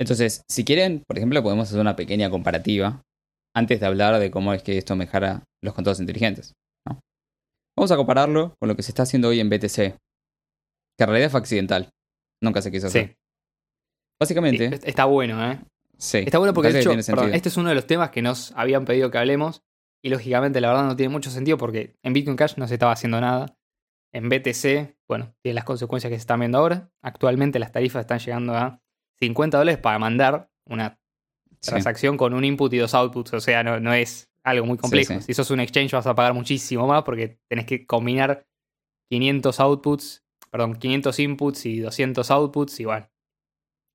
Entonces, si quieren, por ejemplo, podemos hacer una pequeña comparativa antes de hablar de cómo es que esto mejora los contratos inteligentes. Vamos a compararlo con lo que se está haciendo hoy en BTC, que en realidad fue accidental. Nunca se quiso hacer. Sí. Básicamente. está bueno, ¿eh? Sí. Está bueno porque, de hecho, este es uno de los temas que nos habían pedido que hablemos. Y lógicamente, la verdad, no tiene mucho sentido porque en Bitcoin Cash no se estaba haciendo nada. En BTC, bueno, tiene las consecuencias que se están viendo ahora. Actualmente las tarifas están llegando a 50 dólares para mandar una transacción con un input y dos outputs. O sea, no, es algo muy complejo. Si sos un exchange vas a pagar muchísimo más porque tenés que combinar 500 outputs, perdón, 500 inputs y 200 outputs y bueno,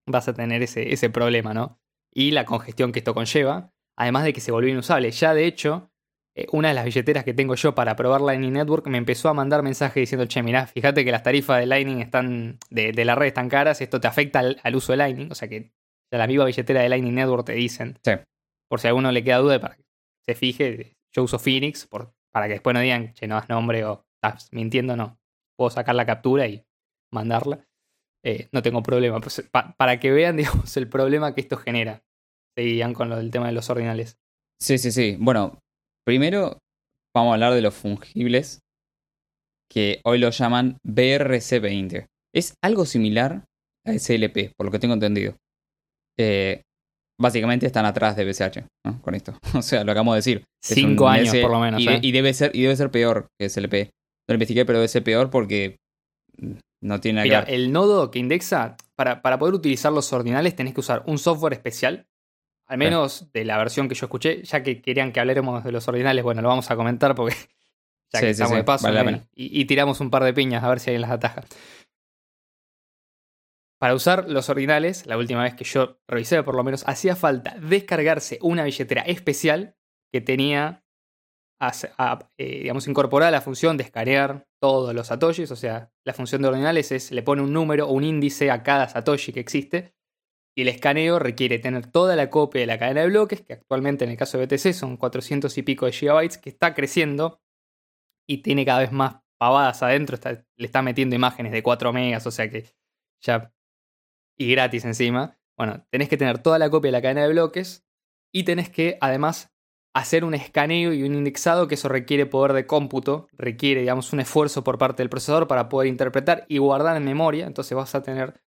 vas a tener ese, ese problema, ¿no? Y la congestión que esto conlleva, además de que se volvió inusable. Ya de hecho, eh, una de las billeteras que tengo yo para probar Lightning Network me empezó a mandar mensajes diciendo, che, mirá, fíjate que las tarifas de Lightning están, de, la red están caras, esto te afecta al, uso de Lightning, o sea que ya la misma billetera de Lightning Network te dicen, sí. por si a alguno le queda duda, para que se fije, yo uso Phoenix, por, para que después no digan, che, no das nombre o estás mintiendo, no. Puedo sacar la captura y mandarla. Eh, no tengo problema. Pues, para que vean, digamos, el problema que esto genera. Seguían con lo del tema de los ordinales. Sí, sí, sí. Bueno, Primero, vamos a hablar de los fungibles, que hoy lo llaman BRC20. Es algo similar a SLP, por lo que tengo entendido. Eh, básicamente están atrás de BCH, ¿no? Con esto. O sea, lo acabamos de decir. Cinco años por lo menos. ¿eh? Y, debe ser, y debe ser peor que SLP. No lo investigué, pero debe ser peor porque no tiene nada el nodo que indexa, para, para poder utilizar los ordinales tenés que usar un software especial al menos de la versión que yo escuché, ya que querían que hablemos de los ordinales, bueno, lo vamos a comentar porque ya que estamos de paso y, tiramos un par de piñas a ver si alguien las ataja. Para usar los ordinales, la última vez que yo revisé por lo menos, hacía falta descargarse una billetera especial que tenía, eh, digamos, incorporada la función de escanear todos los satoshis, o sea, la función de ordinales es, le pone un número o un índice a cada satoshi que existe y el escaneo requiere tener toda la copia de la cadena de bloques, que actualmente en el caso de BTC son 400 y pico de gigabytes, que está creciendo y tiene cada vez más pavadas adentro. le está metiendo imágenes de 4 megas, o sea que ya. y gratis encima. Bueno, tenés que tener toda la copia de la cadena de bloques y tenés que además hacer un escaneo y un indexado, que eso requiere poder de cómputo, requiere, digamos, un esfuerzo por parte del procesador para poder interpretar y guardar en memoria. Entonces vas a tener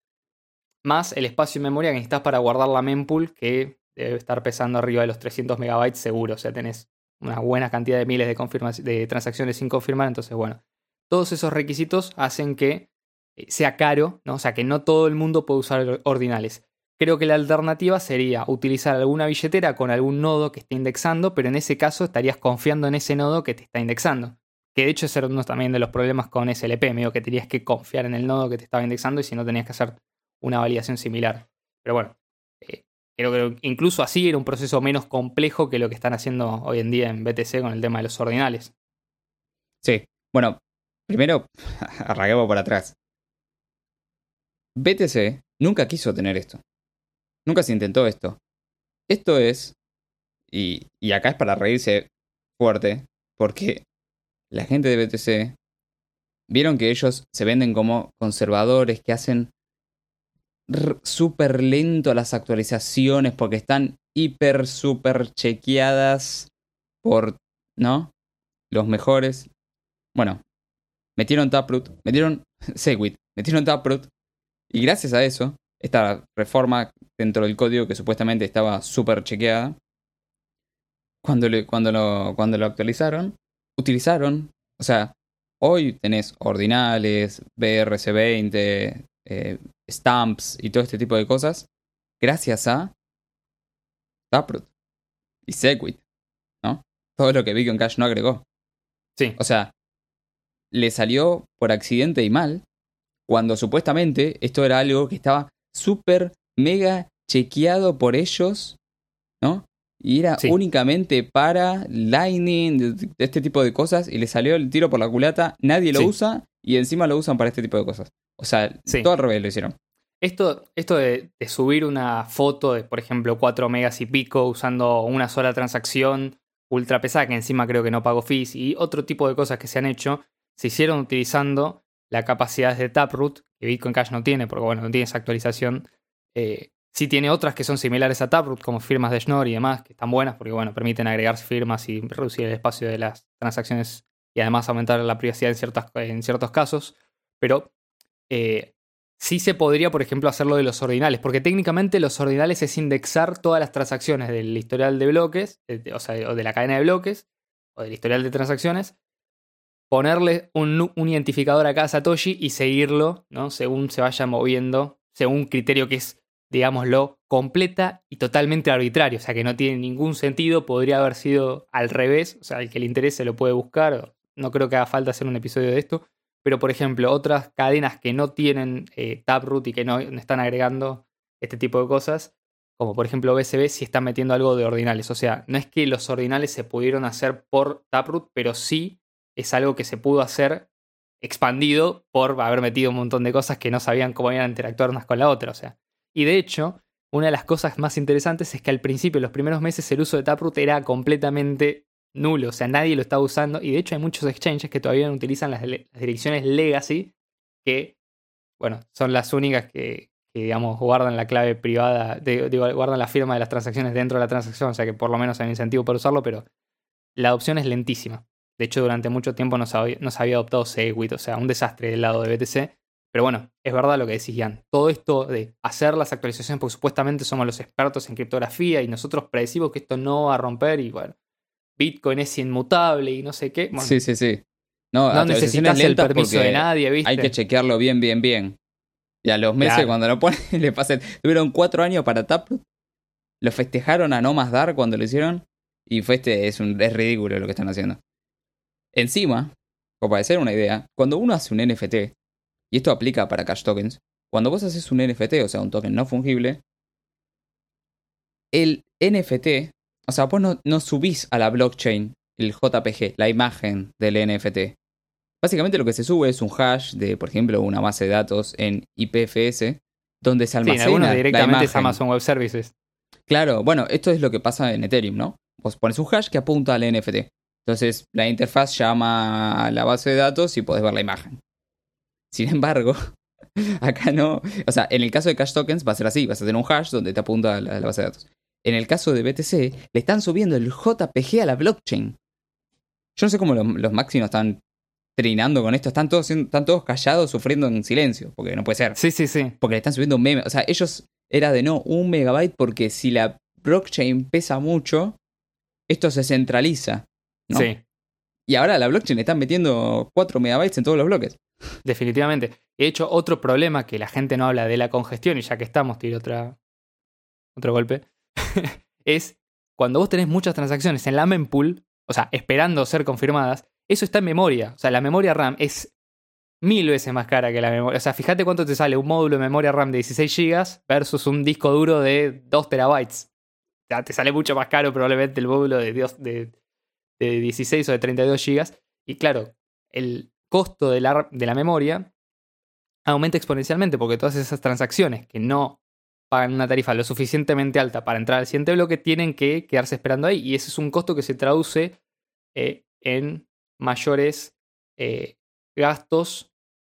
más el espacio de memoria que necesitas para guardar la mempool, que debe estar pesando arriba de los 300 megabytes seguro. O sea, tenés una buena cantidad de miles de, de transacciones sin confirmar. Entonces, bueno, todos esos requisitos hacen que eh, sea caro, ¿no? O sea, que no todo el mundo puede usar ordinales. Creo que la alternativa sería utilizar alguna billetera con algún nodo que esté indexando, pero en ese caso estarías confiando en ese nodo que te está indexando. Que de hecho es uno también de los problemas con SLP, medio que tenías que confiar en el nodo que te estaba indexando y si no tenías que hacer una validación similar. Pero bueno, eh, creo que incluso así era un proceso menos complejo que lo que están haciendo hoy en día en BTC con el tema de los ordinales. Sí, bueno, primero arranquemos por atrás. BTC nunca quiso tener esto. Nunca se intentó esto. Esto es, y, y acá es para reírse fuerte, porque la gente de BTC vieron que ellos se venden como conservadores, que hacen súper lento las actualizaciones porque están hiper, súper chequeadas por, ¿no? Los mejores. Bueno, metieron Taproot, metieron Segwit, metieron Taproot y gracias a eso, esta reforma dentro del código que supuestamente estaba súper chequeada, cuando, cuando, lo, cuando lo actualizaron, utilizaron, o sea, hoy tenés ordinales, BRC20, eh, stamps y todo este tipo de cosas, gracias a Taproot y Segwit, ¿no? Todo lo que Bitcoin Cash no agregó. Sí. O sea, le salió por accidente y mal, cuando supuestamente esto era algo que estaba súper, mega chequeado por ellos, ¿no? Y era únicamente para Lightning, este tipo de cosas, y le salió el tiro por la culata, nadie lo usa, y encima lo usan para este tipo de cosas. O sea, todo al revés lo hicieron. Esto, esto de, subir una foto de, por ejemplo, 4 megas y pico usando una sola transacción ultra pesada, que encima creo que no pago fees, y otro tipo de cosas que se han hecho, se hicieron utilizando la capacidad de Taproot, que Bitcoin Cash no tiene, porque bueno, no tiene esa actualización, eh, Sí tiene otras que son similares a Taproot, como firmas de Schnorr y demás, que están buenas porque, bueno, permiten agregar firmas y reducir el espacio de las transacciones y además aumentar la privacidad en, ciertas, en ciertos casos. Pero eh, sí se podría, por ejemplo, hacerlo de los ordinales, porque técnicamente los ordinales es indexar todas las transacciones del historial de bloques, o sea, o de la cadena de bloques, o del historial de transacciones, ponerle un, identificador a cada Satoshi y seguirlo, ¿no? Según se vaya moviendo, según un criterio que es digámoslo, completa y totalmente arbitrario, o sea que no tiene ningún sentido, podría haber sido al revés, o sea, el que le interese lo puede buscar, no creo que haga falta hacer un episodio de esto, pero por ejemplo, otras cadenas que no tienen eh, Taproot y que no, están agregando este tipo de cosas, como por ejemplo BSB, sí están metiendo algo de ordinales, o sea, no es que los ordinales se pudieron hacer por Taproot, pero sí es algo que se pudo hacer expandido por haber metido un montón de cosas que no sabían cómo iban a interactuar unas con la otra, o sea, y de hecho, una de las cosas más interesantes es que al principio, los primeros meses, el uso de Taproot era completamente nulo, o sea, nadie lo estaba usando. Y de hecho, hay muchos exchanges que todavía no utilizan las, direcciones legacy, que, bueno, son las únicas que, digamos, guardan la clave privada, digo, guardan la firma de las transacciones dentro de la transacción, o sea que por lo menos hay un incentivo para usarlo, pero la adopción es lentísima. De hecho, durante mucho tiempo no se había, no se había adoptado Segwit, o sea, un desastre del lado de BTC. Pero bueno, es verdad lo que decís, Ian. Todo esto de hacer las actualizaciones, porque supuestamente somos los expertos en criptografía y nosotros predecimos que esto no va a romper y bueno, Bitcoin es inmutable y no sé qué. sí, sí, sí. No, no necesitas el permiso de nadie, ¿viste? Hay que chequearlo bien, bien, bien. Y a los meses, cuando lo ponen, le pasan. Tuvieron cuatro años para Taproot. Lo festejaron a no más dar cuando lo hicieron. Y fue este, es, un, es ridículo lo que están haciendo. Encima, como para hacer una idea, cuando uno hace un NFT, y esto aplica para cash tokens, cuando vos haces un NFT, o sea, un token no fungible, el NFT, o sea, vos no, subís a la blockchain el JPG, la imagen del NFT. Básicamente lo que se sube es un hash de, por ejemplo, una base de datos en IPFS, donde se almacena. Sí, directamente es Amazon Web Services. Claro, bueno, esto es lo que pasa en Ethereum, ¿no? Vos pones un hash que apunta al NFT. Entonces la interfaz llama a la base de datos y podés ver la imagen. Sin embargo, acá no. O sea, en el caso de Cash Tokens va a ser así: vas a tener un hash donde te apunta a la, base de datos. En el caso de BTC, le están subiendo el JPG a la blockchain. Yo no sé cómo los, los máximos están trinando con esto. Están todos, están todos callados, sufriendo en silencio. Porque no puede ser. Sí, sí, sí. Porque le están subiendo un meme. O sea, ellos era de no, un megabyte porque si la blockchain pesa mucho, esto se centraliza. Sí. Y ahora la blockchain le están metiendo 4 megabytes en todos los bloques. Definitivamente. De hecho, otro problema que la gente no habla de la congestión, y ya que estamos, tiro otra, otro golpe, es cuando vos tenés muchas transacciones en la mempool, o sea, esperando ser confirmadas, eso está en memoria. O sea, la memoria RAM es mil veces más cara que la memoria. O sea, fíjate cuánto te sale un módulo de memoria RAM de 16 GB versus un disco duro de 2 terabytes. O sea, te sale mucho más caro probablemente el módulo de, de, de 16 o de 32 GB. Y claro, el, costo de la, de la memoria aumenta exponencialmente porque todas esas transacciones que no pagan una tarifa lo suficientemente alta para entrar al siguiente bloque tienen que quedarse esperando ahí. Y ese es un costo que se traduce eh, en mayores eh, gastos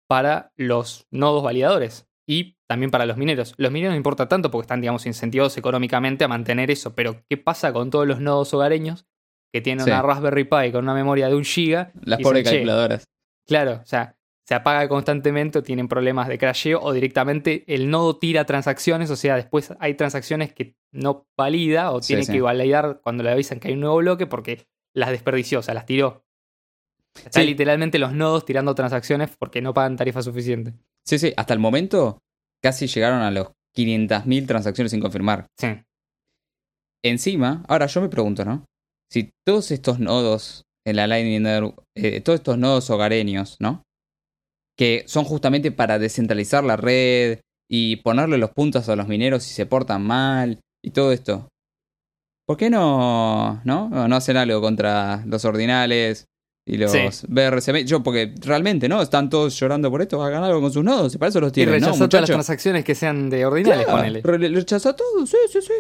para los nodos validadores y también para los mineros. Los mineros no importa tanto porque están, digamos, incentivados económicamente a mantener eso, pero ¿qué pasa con todos los nodos hogareños que tienen una Raspberry Pi con una memoria de un giga? Las pobres calculadoras. Claro, o sea, se apaga constantemente o tienen problemas de crasheo o directamente el nodo tira transacciones, o sea, después hay transacciones que no valida o tiene que validar cuando le avisan que hay un nuevo bloque porque las desperdició, o sea, las tiró. Están literalmente los nodos tirando transacciones porque no pagan tarifa suficiente. Sí, sí, hasta el momento casi llegaron a los 500.000 transacciones sin confirmar. Sí. Encima, ahora yo me pregunto, ¿no? Si todos estos nodos en la Lightning eh, todos estos nodos hogareños, ¿no? Que son justamente para descentralizar la red y ponerle los puntos a los mineros si se portan mal y todo esto. ¿Por qué no, no, no hacen algo contra los ordinales y los BRCM? Yo, porque realmente, ¿no? Están todos llorando por esto, hagan algo con sus nodos, y para eso los tienen, y ¿no? todas las transacciones que sean de ordinales, ponele. Rechaza todo, sí, sí, sí.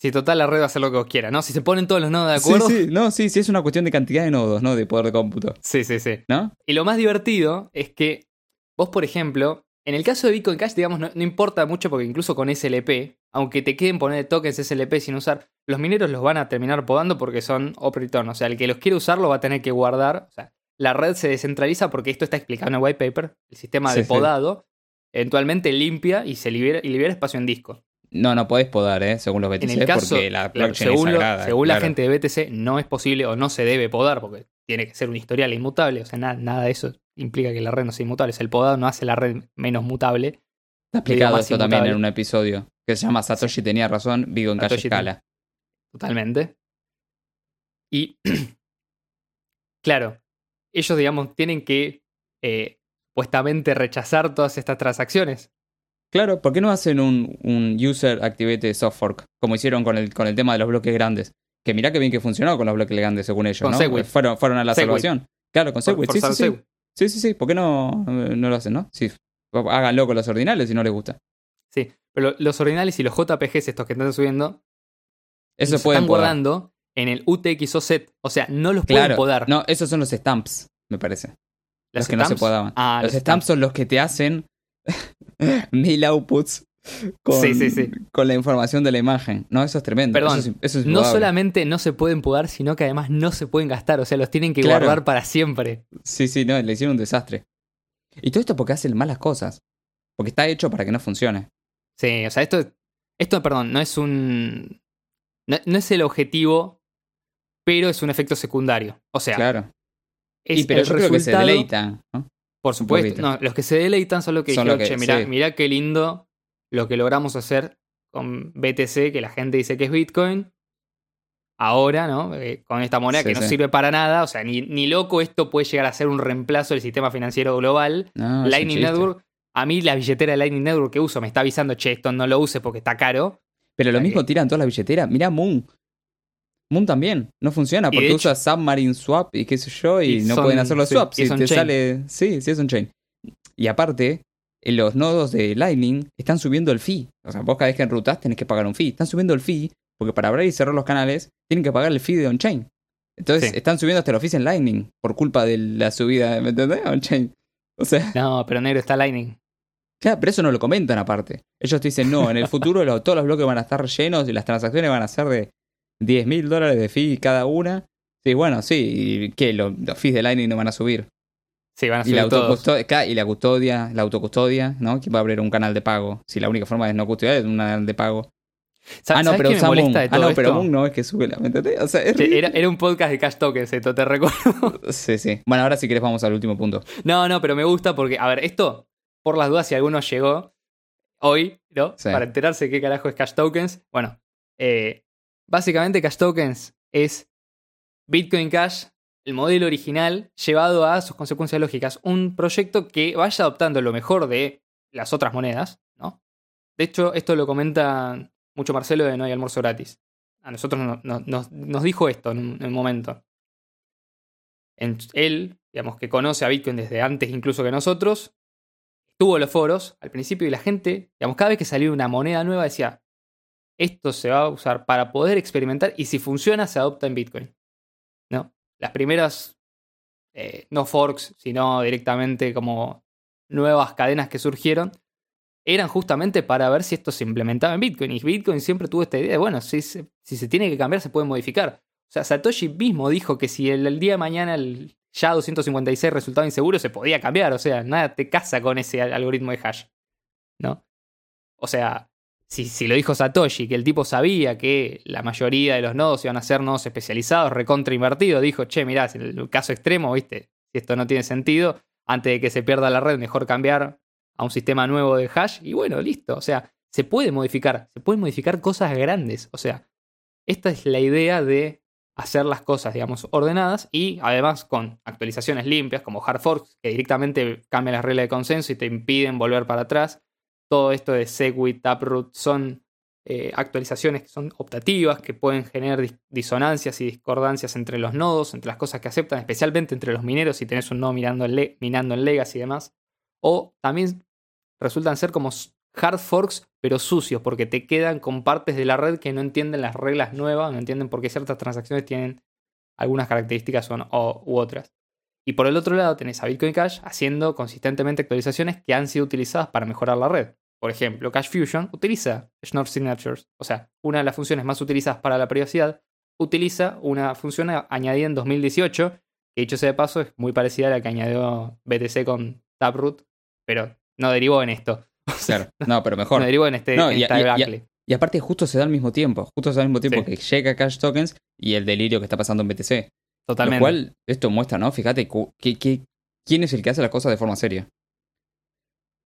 Si total la red va a hacer lo que quiera, ¿no? Si se ponen todos los nodos de acuerdo. Sí, sí, no, sí, sí, es una cuestión de cantidad de nodos, ¿no? De poder de cómputo. Sí, sí, sí. ¿No? Y lo más divertido es que vos, por ejemplo, en el caso de Bitcoin Cash, digamos, no, importa mucho porque incluso con SLP, aunque te queden poner tokens SLP sin usar, los mineros los van a terminar podando porque son op-return. O sea, el que los quiere usar lo va a tener que guardar. O sea, la red se descentraliza porque esto está explicado en el white paper. El sistema de Sí, sí. podado eventualmente limpia y se libera, y libera espacio en disco. No, no podés podar, ¿eh? Según los En BTC, el caso, porque la blockchain según, es lo- sagrada. según la gente de BTC, no es posible o no se debe podar porque tiene que ser un historial inmutable. O sea, nada, nada de eso implica que la red no sea inmutable. O sea, el podado no hace la red menos mutable. Está explicado esto también inmutable. en un episodio que se llama Satoshi tenía razón, Vigo en calle Satoshi tenía- escala. Totalmente. Y, claro, ellos, digamos, tienen que eh, supuestamente rechazar todas estas transacciones. Claro, ¿por qué no hacen un, un user activated soft fork? Como hicieron con el, con el tema de los bloques grandes. Que mirá que bien que funcionó con los bloques grandes, según ellos, Con ¿no? Segwit. Fueron, fueron a la Segwit. salvación. Claro, con Segwit, sí, sí, sí. Segwit. Sí, sí, sí. ¿Por qué no, eh, no lo hacen, no? Sí. Háganlo con los ordinales si no les gusta. Sí, pero los ordinales y los JPGs, estos que están subiendo, Eso los pueden están podar. guardando en el UTXO set. O sea, no los Claro. pueden podar. No, esos son los stamps, me parece. ¿Las los que no se podaban. Ah, los stamps son los que te hacen mil outputs con, Sí, sí, sí. con la información de la imagen. No, eso es tremendo. Perdón, eso es, eso es No solamente no se pueden podar, sino que además no se pueden gastar. O sea, los tienen que Claro. guardar para siempre. Sí, sí, no, le hicieron un desastre. Y todo esto porque hacen malas cosas. Porque está hecho para que no funcione. Sí, o sea, esto, esto perdón, no es un. No, no es el objetivo, pero es un efecto secundario. O sea, claro. es y pero el yo creo que se resultado-. ¿no? Por supuesto. No, los que se deleitan son los que Son dijeron, los que- che, mirá, sí. mirá qué lindo lo que logramos hacer con BTC, que la gente dice que es Bitcoin. Ahora, ¿no? Eh, con esta moneda Sí, que no sí. sirve para nada. O sea, ni, ni loco esto puede llegar a ser un reemplazo del sistema financiero global. No, Lightning. Network, a mí la billetera de Lightning Network que uso me está avisando, che, esto no lo uses porque está caro. Pero lo mismo tiran todas las billeteras. Mirá Moon. Moon también. No funciona porque usa Submarine Swap y qué sé yo. Y, Y no son- pueden hacer los sí, swaps. y Si te chain. sale. Sí, sí es un chain. Y aparte, en los nodos de Lightning están subiendo el fee. O sea, vos cada vez que enrutas tenés que pagar un fee. Están subiendo el fee porque para abrir y cerrar los canales tienen que pagar el fee de on-chain. Entonces Sí. están subiendo hasta el fees en Lightning por culpa de la subida, ¿me entendés? On-chain. O sea, No, pero negro está Lightning. Claro, pero eso no lo comentan aparte. Ellos te dicen, no, en el futuro todos los bloques van a estar llenos y las transacciones van a ser de 10 mil dólares de fee cada una. Sí, bueno, sí. ¿Y qué? Lo- Los, fees de Lightning no van a subir. Sí, van a Y la, subir autocustodia, y la custodia, la autocustodia, ¿no? ¿Quién va a abrir un canal de pago? Si la única forma de no custodiar es un canal de pago. Ah, no, ¿sabes pero usa Moon. Ah, no, pero? Moon no es que sube la... ¿Me entendés? O sea, es era, era un podcast de Cash Tokens, esto te recuerdo. Sí, sí. Bueno, ahora si querés vamos al último punto. No, no, pero me gusta porque, a ver, esto, por las dudas, si alguno llegó hoy, ¿no? Sí. Para enterarse qué carajo es Cash Tokens. Bueno, eh, básicamente Cash Tokens es Bitcoin Cash, el modelo original, llevado a sus consecuencias lógicas. Un proyecto que vaya adoptando lo mejor de las otras monedas, ¿no? De hecho, esto lo comenta mucho Marcelo de No hay almuerzo gratis. A nosotros no- no- nos, dijo esto en un, en un momento. En- él, digamos, que conoce a Bitcoin desde antes incluso que nosotros, estuvo los foros al principio y la gente, digamos, cada vez que salía una moneda nueva decía, esto se va a usar para poder experimentar y si funciona se adopta en Bitcoin. ¿No? Las primeras, eh, no forks, sino directamente como nuevas cadenas que surgieron, eran justamente para ver si esto se implementaba en Bitcoin. Y Bitcoin siempre tuvo esta idea de, bueno, si se, si se tiene que cambiar, se puede modificar. O sea, Satoshi mismo dijo que si el, día de mañana el ya 256 resultaba inseguro, se podía cambiar. O sea, nada te casa con ese al- algoritmo de hash. ¿No? O sea, si, si lo dijo Satoshi, que el tipo sabía que la mayoría de los nodos iban a ser nodos especializados, recontra invertido, dijo, che, mirá, en el caso extremo, viste, si esto no tiene sentido, antes de que se pierda la red, mejor cambiar a un sistema nuevo de hash y bueno, listo. O sea, se puede modificar, se pueden modificar cosas grandes. O sea, esta es la idea de hacer las cosas, digamos, ordenadas y además con actualizaciones limpias como hard forks que directamente cambian las reglas de consenso y te impiden volver para atrás. Todo esto de Segwit, Taproot son eh, actualizaciones que son optativas, que pueden generar dis- disonancias y discordancias entre los nodos, entre las cosas que aceptan, especialmente entre los mineros si tenés un nodo mirando en minando en Legacy y demás. O también resultan ser como hard forks, pero sucios, porque te quedan con partes de la red que no entienden las reglas nuevas, no entienden por qué ciertas transacciones tienen algunas características o o- u otras. Y por el otro lado tenés a Bitcoin Cash haciendo consistentemente actualizaciones que han sido utilizadas para mejorar la red. por ejemplo, Cache Fusion utiliza Schnorr Signatures. O sea, una de las funciones más utilizadas para la privacidad utiliza una función añadida en 2018, que dicho sea de paso es muy parecida a la que añadió BTC con Taproot, pero no derivó en esto. Claro, no, pero mejor. No derivó en este No, en y- esta y- aparte justo se da al mismo tiempo, justo se da al mismo tiempo Sí. que llega Cash Tokens y el delirio que está pasando en BTC. Totalmente. Lo cual esto muestra, ¿no? Fíjate cu- que, que- quién es el que hace las cosas de forma seria.